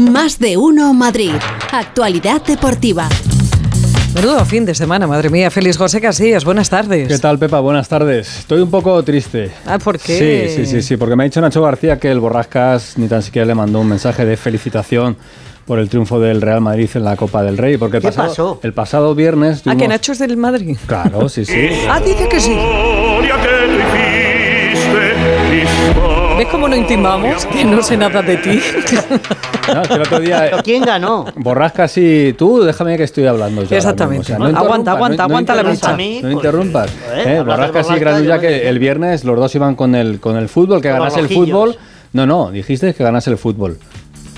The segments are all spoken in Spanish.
Más de uno Madrid. Actualidad deportiva. Menudo fin de semana, madre mía. Feliz José Casillas, buenas tardes. ¿Qué tal, Pepa? Buenas tardes. Estoy un poco triste. Ah, ¿por qué? Sí, sí, sí, sí, porque me ha dicho Nacho García que el Borrascas ni tan siquiera le mandó un mensaje de felicitación por el triunfo del Real Madrid en la Copa del Rey. Porque el, ¿Qué pasado, pasó? el pasado viernes. Ah, que tuvimos- Nacho es del Madrid. Claro, sí, sí. Ah, dice que sí. ¿Ves cómo no intimamos? Que no sé nada de ti. No, es que el otro día. ¿Pero quién ganó? Borrascas y tú, déjame que estoy hablando ya. Exactamente. mismo. Aguanta, aguanta, aguanta la interrumpas, mecha. A mí, No interrumpas. Eh, Borrascas y Granulla que el viernes los dos iban con el, con el fútbol, que ganase el fútbol. No, no, dijiste que ganase el fútbol.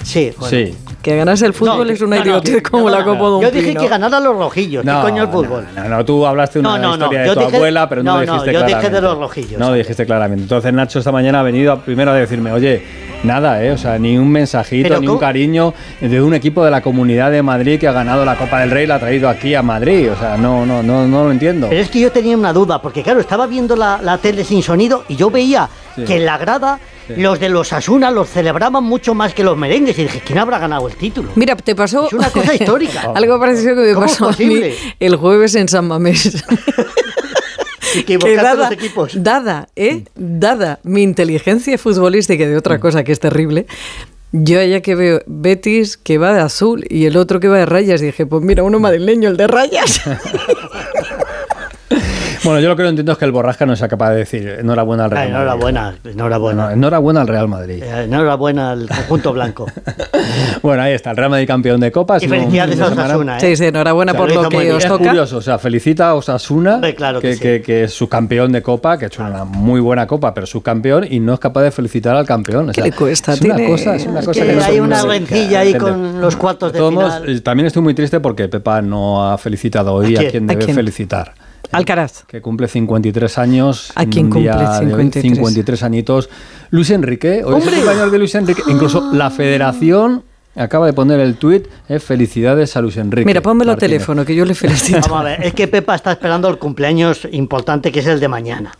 Sí, bueno. Sí. Que ganase el fútbol No, es una no, no, idiotez no, como no, la no. Copa de un Yo dije pino. que ganaran los rojillos. ¿Qué coño el fútbol? No, no, no, tú hablaste una No, no, no, historia de yo tu dije- abuela, pero no, no, lo no, dijiste yo dije claramente. de los rojillos. No lo dijiste claramente. Entonces Nacho esta mañana ha venido primero a decirme, oye, nada, ¿eh? O sea, ni un mensajito, Pero ni ¿cómo? un cariño de un equipo de la Comunidad de Madrid que ha ganado la Copa del Rey y la ha traído aquí a Madrid. O sea, no, no, no, no lo entiendo. Pero es que yo tenía una duda, porque claro, estaba viendo la, la tele sin sonido y yo veía Sí. que en la grada los de los Asuna los celebraban mucho más que los merengues y dije, ¿quién habrá ganado el título? Mira, te pasó. Es una cosa histórica. Algo parecido que me ¿Cómo es pasó a mí posible? el jueves en San Mamés. Dada, los equipos. dada, ¿eh? Dada mi inteligencia futbolística de Mm. otra cosa que es terrible, yo ya que veo Betis que va de azul y el otro que va de rayas, dije, pues mira, uno madrileño, el de rayas. Bueno, yo lo que no entiendo es que el Borrasca no sea capaz de decir enhorabuena al Real Ay, Madrid. enhorabuena, enhorabuena. Bueno, enhorabuena al Real Madrid. Eh, enhorabuena al conjunto blanco. Bueno, ahí está, el Real Madrid campeón de Copa. ha y felicidades a Osasuna, ¿eh? Sí, sí, enhorabuena por lo que os Es toca. curioso, o sea, felicita a Osasuna, claro que que, sí. que- que es su campeón de Copa, que ha hecho una muy buena Copa, pero subcampeón, y no es capaz de felicitar al campeón. O ¿Qué le cuesta? Es una Tiene- cosa, es una es cosa que que no hay una no rencilla ahí con los cuartos de todos final. también estoy muy triste porque Pepa no ha felicitado hoy ¿A quien ¿A debe felicitar. Alcaraz. Que cumple 53 años. ¿A quién cumple día de hoy, 53? 53 añitos. Luis Enrique, hoy es el de Luis Enrique. Incluso la federación acaba de poner el tuit, eh, felicidades a Luis Enrique. Mira, pónmelo a Martínez. teléfono, que yo le felicito. Vamos a ver, es que Pepa está esperando el cumpleaños importante que es el de mañana.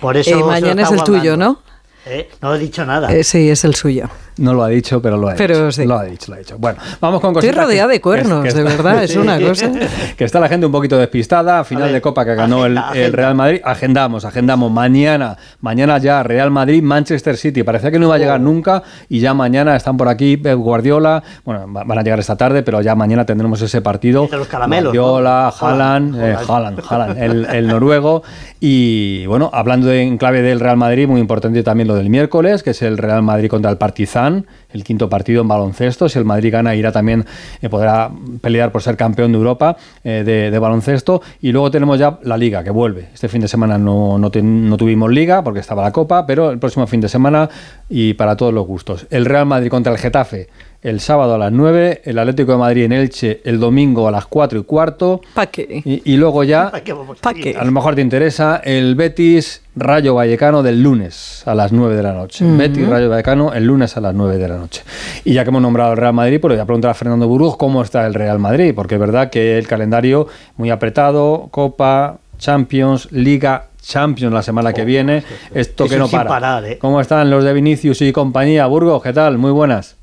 Por eso Eh, mañana es el tuyo, guardando. ¿no? Eh, No he dicho nada. Eh, sí, es el suyo. No lo ha dicho, pero lo ha Pero dicho. sí. Lo ha dicho, lo ha dicho. Bueno, vamos con Estoy cositas. rodeada que- de cuernos, que- que de está- verdad, es una cosa. que está la gente un poquito despistada. Final ver, de Copa que ganó el, agenda, el agenda. Real Madrid. Agendamos, agendamos. Mañana, mañana ya Real Madrid, Manchester City. Parecía que no iba a llegar nunca y ya mañana están por aquí Pep Guardiola. Bueno, va- van a llegar esta tarde, pero ya mañana tendremos ese partido. De los caramelos, Guardiola, ¿no? Haaland, eh, Haaland. Haaland, Haaland, el, el noruego. Y bueno, hablando de- en clave del Real Madrid, muy importante también lo del miércoles, que es el Real Madrid contra el Partizan, el quinto partido en baloncesto. Si el Madrid gana, irá también, eh, podrá pelear por ser campeón de Europa eh, de, baloncesto. Y luego tenemos ya la Liga, que vuelve. Este fin de semana no, no tuvimos Liga porque estaba la Copa, pero el próximo fin de semana y para todos los gustos. El Real Madrid contra el Getafe. El sábado a las 9, el Atlético de Madrid en Elche el domingo a las 4 y cuarto. ¿Para qué? Y, y luego ya, Ay, qué vamos ¿Pa' a qué? a lo mejor te interesa, el Betis Rayo Vallecano del lunes a las 9 de la noche. Betis Rayo Vallecano el lunes a las 9 de la noche. Y ya que hemos nombrado al Real Madrid, pues le voy a preguntar a Fernando Burgos cómo está el Real Madrid, porque es verdad que el calendario muy apretado, Copa, Champions, Liga. Champions la semana que viene, esto que no para. parar, ¿eh? ¿Cómo están los de Vinicius y compañía? Burgos, ¿qué tal? Muy buenas.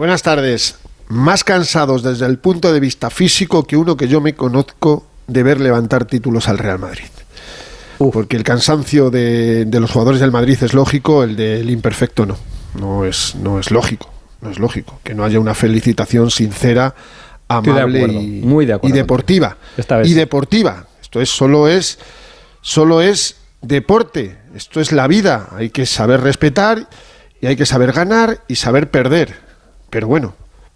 Buenas tardes. Más cansados desde el punto de vista físico que uno que yo me conozco de ver levantar títulos al Real Madrid. Porque el cansancio de, de los jugadores del Madrid es lógico, el del imperfecto no. No es, no es lógico. No es lógico. Que no haya una felicitación sincera, de amable y, muy de acuerdo y deportiva. Esta vez Y deportiva. Esto es solo es solo es deporte. Esto es la vida. Hay que saber respetar y hay que saber ganar y saber perder. Pero bueno,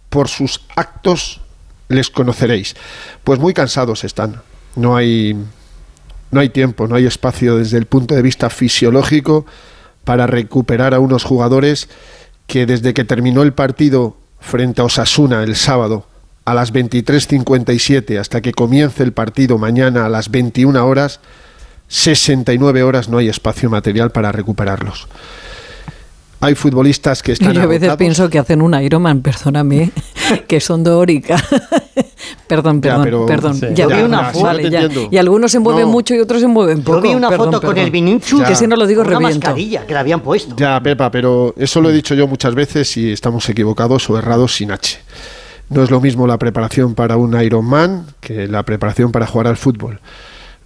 por sus actos les conoceréis. Pues muy cansados están. No hay no hay tiempo, no hay espacio desde el punto de vista fisiológico para recuperar a unos jugadores que desde que terminó el partido frente a Osasuna el sábado a las 23:57 hasta que comience el partido mañana a las 21 horas 69 horas no hay espacio material para recuperarlos. Hay futbolistas que están Yo a veces agotados. pienso que hacen un Ironman, perdóname, que son dórica. Perdón, Ya, perdón, pero- perdón. Sí. Ya, Yo vi ya, una foto- vale, ya. Y algunos se mueven No. mucho y otros se mueven poco. Yo vi una Perdón, foto con perdón. el Vinicius Ya. Que si no lo digo con una reviento. mascarilla que le habían puesto. Ya, Pepa, pero eso lo he dicho yo muchas veces y estamos equivocados o errados sin H. No es lo mismo la preparación para un Ironman que la preparación para jugar al fútbol.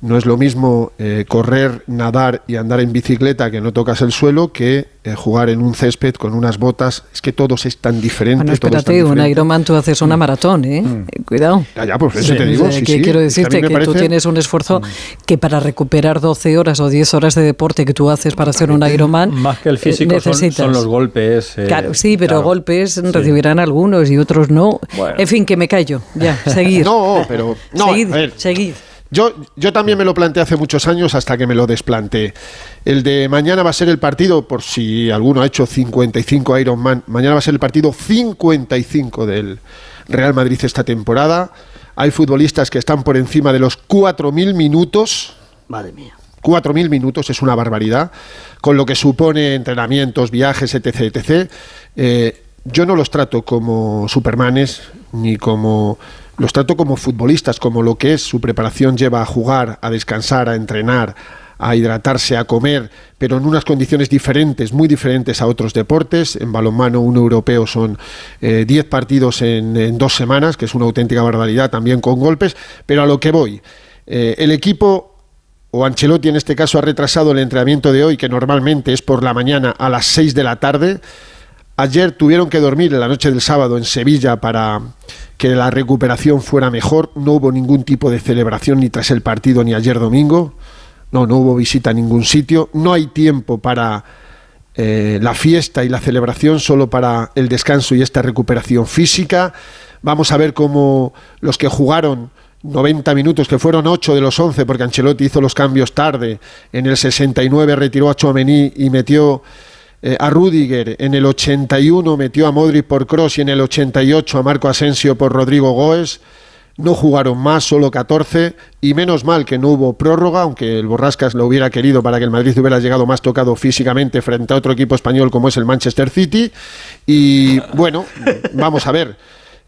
No es lo mismo eh, correr, nadar y andar en bicicleta que no tocas el suelo que eh, jugar en un césped con unas botas. Es que todos es tan diferente. Bueno, todo es tan espérate, un. Ironman tú haces una maratón, ¿eh? Eh, Cuidado. Ya, ya, pues eso Sí. te digo. Sea, sí, que sí. quiero que decirte que, tú parece- tienes un esfuerzo que para recuperar 12 horas o 10 horas de deporte que tú haces para hacer un Ironman. Más que el eh, físico son, necesitas. son los golpes. eh, Claro, sí, pero claro. golpes Sí. recibirán algunos y otros no. Bueno. En fin, que me callo. Ya, seguir. No, pero. No, seguid, a ver, seguid. Yo, yo también me lo planteé hace muchos años hasta que me lo desplanteé. El de mañana va a ser el partido, por si alguno ha hecho 55 Ironman, mañana va a ser el partido 55 del Real Madrid esta temporada. Hay futbolistas que están por encima de los 4.000 minutos. Madre mía. 4.000 minutos es una barbaridad, con lo que supone entrenamientos, viajes, etc. etc. Eh, yo no los trato como supermanes, ni como... Los trato como futbolistas, como lo que es su preparación lleva a jugar, a descansar, a entrenar, a hidratarse, a comer, pero en unas condiciones diferentes, muy diferentes a otros deportes. En balonmano, un europeo son eh, 10 partidos en, en dos semanas, que es una auténtica barbaridad, también con golpes, pero a lo que voy. Eh, el equipo o Ancelotti en este caso ha retrasado el entrenamiento de hoy, que normalmente es por la mañana a las 6 de la tarde. Ayer tuvieron que dormir en la noche del sábado en Sevilla para que la recuperación fuera mejor. No hubo ningún tipo de celebración ni tras el partido ni ayer domingo. No, no hubo visita a ningún sitio. No hay tiempo para eh, la fiesta y la celebración, solo para el descanso y esta recuperación física. Vamos a ver cómo los que jugaron 90 minutos, que fueron 8 de los 11, porque Ancelotti hizo los cambios tarde. En el 69 retiró a Chouameni y metió eh, a Rudiger. En el 81 metió a Modric por Cross y en el 88 a Marco Asensio por Rodrigo Goes. No jugaron más, solo 14, y menos mal que no hubo prórroga, aunque el Borrascas lo hubiera querido para que el Madrid hubiera llegado más tocado físicamente frente a otro equipo español como es el Manchester City. Y bueno, vamos a ver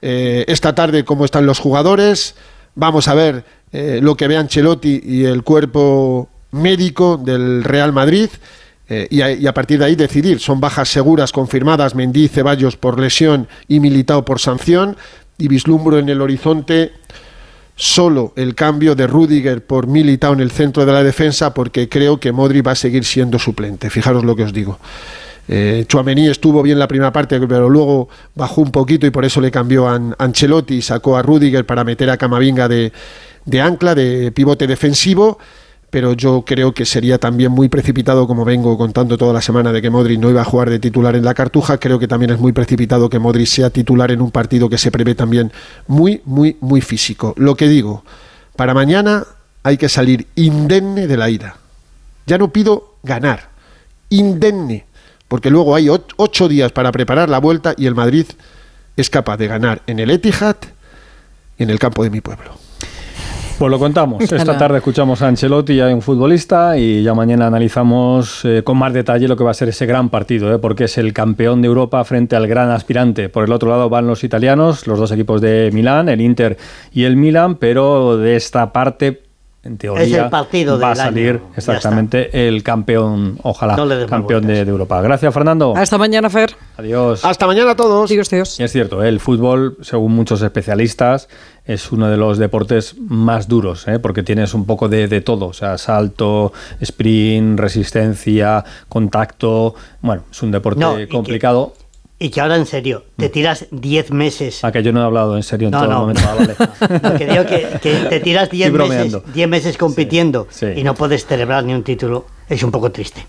eh, esta tarde cómo están los jugadores, vamos a ver eh, lo que ve Ancelotti y el cuerpo médico del Real Madrid. Eh, y, a, partir de ahí decidir. Son bajas seguras confirmadas, Mendy, Ceballos por lesión y Militao por sanción. Y vislumbro en el horizonte solo el cambio de Rudiger por Militao en el centro de la defensa porque creo que Modri va a seguir siendo suplente. Fijaros lo que os digo. Eh, Chouameni estuvo bien la primera parte, pero luego bajó un poquito y por eso le cambió a An- Ancelotti y sacó a Rudiger para meter a Camavinga de ancla, de pivote defensivo. Pero yo creo que sería también muy precipitado, como vengo contando toda la semana, de que Modri no iba a jugar de titular en la cartuja. Creo que también es muy precipitado que Modri sea titular en un partido que se prevé también muy, muy, muy físico. Lo que digo, para mañana hay que salir indemne de la ida. Ya no pido ganar, indemne, porque luego hay ocho días para preparar la vuelta y el Madrid es capaz de ganar en el Etihad y en el campo de mi pueblo. Pues lo contamos. Esta tarde escuchamos a Ancelotti, ya un futbolista, y ya mañana analizamos eh, con más detalle lo que va a ser ese gran partido, ¿eh? porque es el campeón de Europa frente al gran aspirante. Por el otro lado van los italianos, los dos equipos de Milán, el Inter y el Milan, pero de esta parte, en teoría, el partido va a año, salir exactamente el campeón, ojalá, No campeón de, Europa. Gracias, Fernando. Hasta mañana, Fer. Adiós. Hasta mañana a todos. Dios, Dios. Y es cierto, ¿eh? el fútbol, según muchos especialistas, es uno de los deportes más duros, ¿eh? porque tienes un poco de, de todo, o sea, salto, sprint, resistencia, contacto. Bueno, es un deporte No, y que- complicado. Y que ahora en serio, te tiras 10 meses. A que yo no he hablado en serio en No, todo no. el momento. Ah, vale. No, que digo que, que te tiras 10 Estoy meses. 10 meses compitiendo Sí, sí. y no puedes celebrar ni un título. Es un poco triste.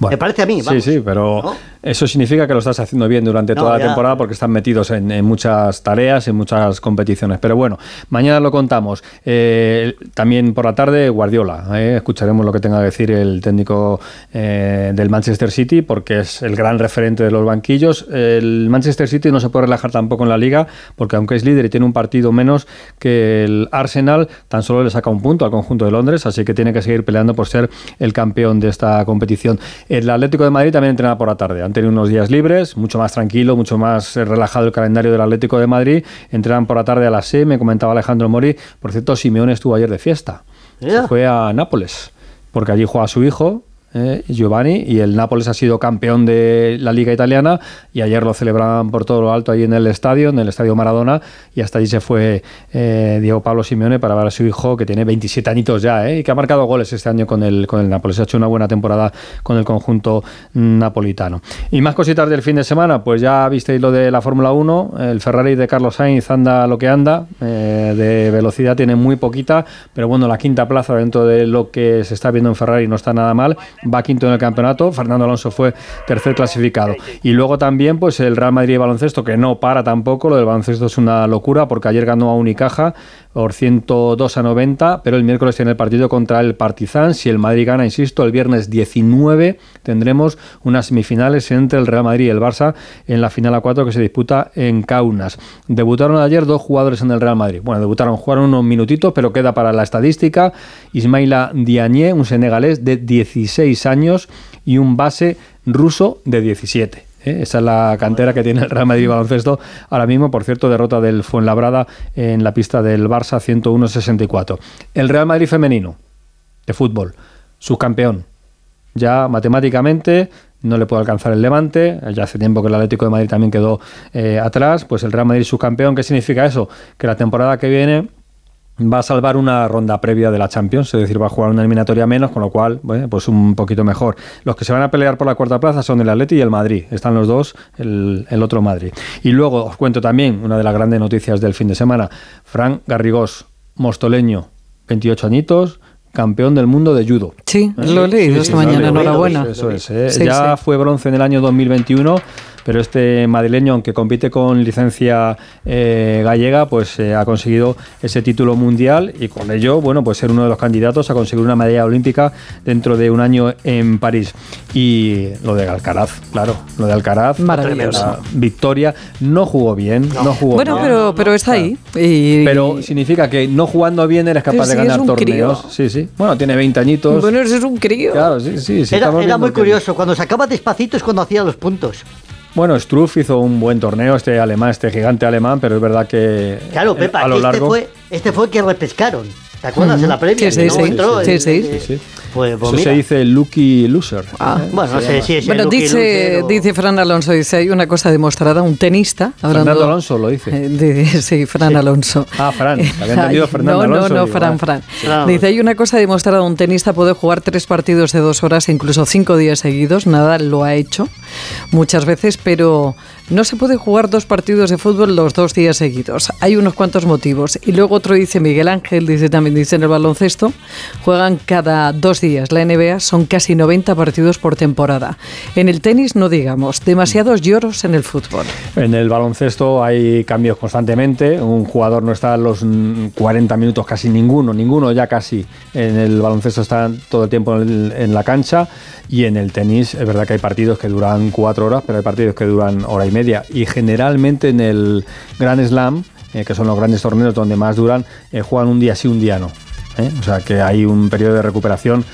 Bueno, Me parece a mí, vamos. Sí, sí, pero ¿No? eso significa que lo estás haciendo bien durante No, toda la temporada porque están metidos en, en muchas tareas, en muchas competiciones. Pero bueno, mañana lo contamos. Eh, también por la tarde, Guardiola. ¿eh? Escucharemos lo que tenga que decir el técnico eh, del Manchester City porque es el gran referente de los banquillos. El Manchester City no se puede relajar tampoco en la liga porque aunque es líder y tiene un partido menos que el Arsenal, tan solo le saca un punto al conjunto de Londres, así que tiene que seguir peleando por ser el campeón de esta competición. El Atlético de Madrid también entrena por la tarde. Han tenido unos días libres, mucho más tranquilo, mucho más eh, relajado el calendario del Atlético de Madrid. Entrenan por la tarde a las 6, me comentaba Alejandro Mori. Por cierto, Simeone estuvo ayer de fiesta. Se fue a Nápoles, porque allí juega su hijo, eh, Giovanni, y el Nápoles ha sido campeón de la Liga Italiana y ayer lo celebraban por todo lo alto ahí en el estadio, en el estadio Maradona, y hasta allí se fue eh, Diego Pablo Simeone para ver a su hijo que tiene 27 añitos ya, eh, y que ha marcado goles este año con el, con el Nápoles. Ha hecho una buena temporada con el conjunto napolitano. Y más cositas del fin de semana, pues ya visteis lo de la Fórmula 1, el Ferrari de Carlos Sainz anda lo que anda, de velocidad tiene muy poquita, pero bueno, la quinta plaza dentro de lo que se está viendo en Ferrari no está nada mal va quinto en el campeonato, Fernando Alonso fue tercer clasificado. Y luego también pues el Real Madrid de baloncesto, que no para tampoco, lo del baloncesto es una locura, porque ayer ganó a Unicaja por 102 a 90, pero el miércoles tiene el partido contra el Partizan. Si el Madrid gana, insisto, el viernes 19 tendremos unas semifinales entre el Real Madrid y el Barça en la final a 4 que se disputa en Kaunas. Debutaron ayer dos jugadores en el Real Madrid. Bueno, debutaron, jugaron unos minutitos, pero queda para la estadística. Ismaila Diagne, un senegalés de 16 años y un base ruso de 17. ¿Eh? Esa es la cantera que tiene el Real Madrid baloncesto ahora mismo. Por cierto, derrota del Fuenlabrada en la pista del Barça 101-64. El Real Madrid femenino de fútbol, subcampeón. Ya matemáticamente no le puede alcanzar el Levante. Ya hace tiempo que el Atlético de Madrid también quedó eh, atrás. Pues el Real Madrid subcampeón. ¿Qué significa eso? Que la temporada que viene va a salvar una ronda previa de la Champions, es decir, va a jugar una eliminatoria menos, con lo cual, bueno, pues un poquito mejor. Los que se van a pelear por la cuarta plaza son el Atleti y el Madrid, están los dos, el, el otro Madrid. Y luego os cuento también una de las grandes noticias del fin de semana, Fran Garrigós, mostoleño, 28 añitos, campeón del mundo de judo. Sí, lo he leído Sí, esta sí, mañana, enhorabuena. Eso es, ¿eh? Sí, ya fue bronce en el año 2021, pero este madrileño, aunque compite con licencia eh, gallega, pues eh, ha conseguido ese título mundial y con ello, bueno, pues ser uno de los candidatos a conseguir una medalla olímpica dentro de un año en París. Y lo de Alcaraz, claro, lo de Alcaraz, Maravilloso. victoria, no jugó bien, no, jugó Bueno, bien. pero, pero está ahí. Y- Pero significa que no jugando bien eres capaz Pero de ganar un torneos. crío. Sí, sí. Bueno, tiene 20 añitos. bueno, ese es un crío. Claro, sí, sí. sí, Era, muy que- curioso, cuando sacaba despacito es cuando hacía los puntos. Bueno, Struff hizo un buen torneo, este alemán, este gigante alemán, pero es verdad que Claro, Pepa, a lo este largo. fue, este fue el que repescaron. ¿Te acuerdas de la previa? Sí, sí, no sí, entró? sí, sí, sí. Pues, pues Eso mira. se dice lucky loser. Ah. ¿eh? Bueno, no sé si es Bueno, dice, Loser o- dice Fran Alonso, dice, hay una cosa demostrada, un tenista. hablando- Fernando Alonso lo dice. Eh, dice- sí, Fran Alonso. Ah, Fran, había entendido Fernando no, Alonso, No, no, digo, Fran, ah. Fran. Claro. Dice, hay una cosa demostrada, un tenista puede jugar tres partidos de dos horas e incluso cinco días seguidos, nada lo ha hecho muchas veces, pero no se puede jugar dos partidos de fútbol los dos días seguidos. Hay unos cuantos motivos. Y luego otro dice Miguel Ángel, dice también, dice en el baloncesto, juegan cada dos días. La NBA son casi 90 partidos por temporada. En el tenis no digamos, demasiados lloros en el fútbol. En el baloncesto hay cambios constantemente. Un jugador no está los mm, 40 minutos, casi ninguno, ninguno ya casi. En el baloncesto está todo el tiempo en la cancha. Y en el tenis es verdad que hay partidos que duran cuatro horas, pero hay partidos que duran hora y media. Y generalmente en el Grand Slam, eh, que son los grandes torneos donde más duran, eh, juegan un día sí, un día no. ¿eh? O sea que hay un periodo de recuperación.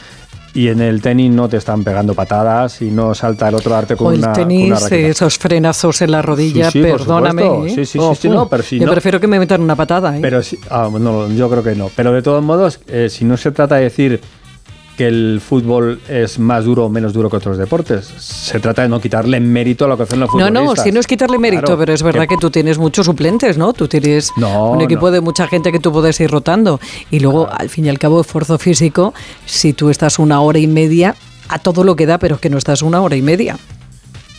Y en el tenis no te están pegando patadas y no salta el otro a darte con O el una, tenis, raqueta. esos frenazos en la rodilla, Sí, sí, por perdóname. ¿eh? Sí, sí, sí, sí, no, pero si Yo no- prefiero que me metan una patada. ¿eh? Pero si, ah, no, yo creo que no. Pero de todos modos, eh, si no se trata de decir que el fútbol es más duro o menos duro que otros deportes, se trata de no quitarle mérito a lo que hacen los no, futbolistas. no, si no es quitarle mérito, Claro, pero es verdad que, tú tienes muchos suplentes, ¿no? Tú tienes No, un equipo no. de mucha gente que tú puedes ir rotando. Y luego, al fin y al cabo, esfuerzo físico, si tú estás una hora y media, a todo lo que da, pero es que no estás una hora y media.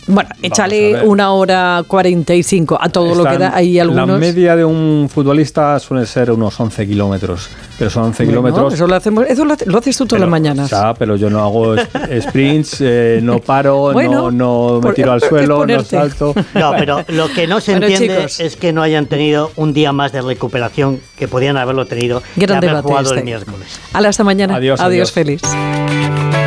Bueno, échale una hora cuarenta y cinco a todo lo que da. Hay algunos. La media de un futbolista suele ser unos 11 kilómetros. Pero son 11 Bueno, kilómetros. Eso lo, hacemos, eso lo, lo haces tú todas las mañanas. Ya, pero yo no hago sprints, eh, no paro, Bueno, no, no me por- tiro al suelo, no salto. No, pero lo que no se Bueno, entiende chicos. es que no hayan tenido un día más de recuperación que podían haberlo tenido y haber jugado este. el miércoles. Hala, hasta mañana. Adiós, adiós adiós. feliz.